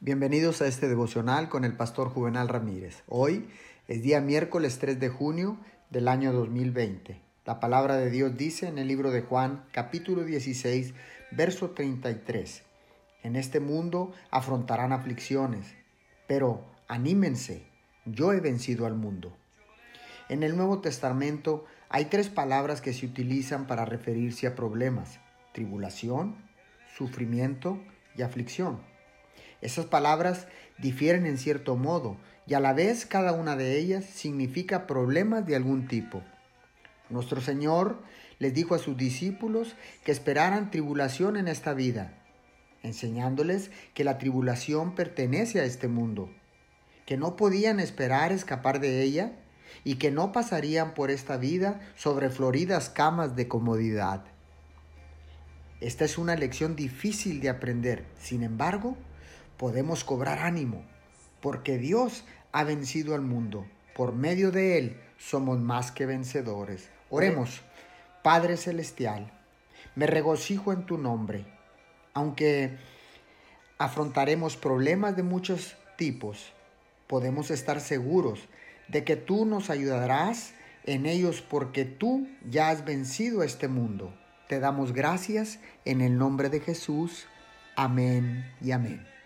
Bienvenidos a este devocional con el pastor Juvenal Ramírez. Hoy es día miércoles 3 de junio del año 2020. La palabra de Dios dice en el libro de Juan capítulo 16 verso 33. En este mundo afrontarán aflicciones, pero anímense, yo he vencido al mundo. En el Nuevo Testamento hay tres palabras que se utilizan para referirse a problemas, tribulación, sufrimiento y aflicción. Esas palabras difieren en cierto modo y a la vez cada una de ellas significa problemas de algún tipo. Nuestro Señor les dijo a sus discípulos que esperaran tribulación en esta vida, enseñándoles que la tribulación pertenece a este mundo, que no podían esperar escapar de ella y que no pasarían por esta vida sobre floridas camas de comodidad. Esta es una lección difícil de aprender, sin embargo, podemos cobrar ánimo, porque Dios ha vencido al mundo. Por medio de Él somos más que vencedores. Oremos, Padre Celestial, me regocijo en tu nombre, aunque afrontaremos problemas de muchos tipos, podemos estar seguros de que tú nos ayudarás en ellos porque tú ya has vencido este mundo. Te damos gracias en el nombre de Jesús. Amén y amén.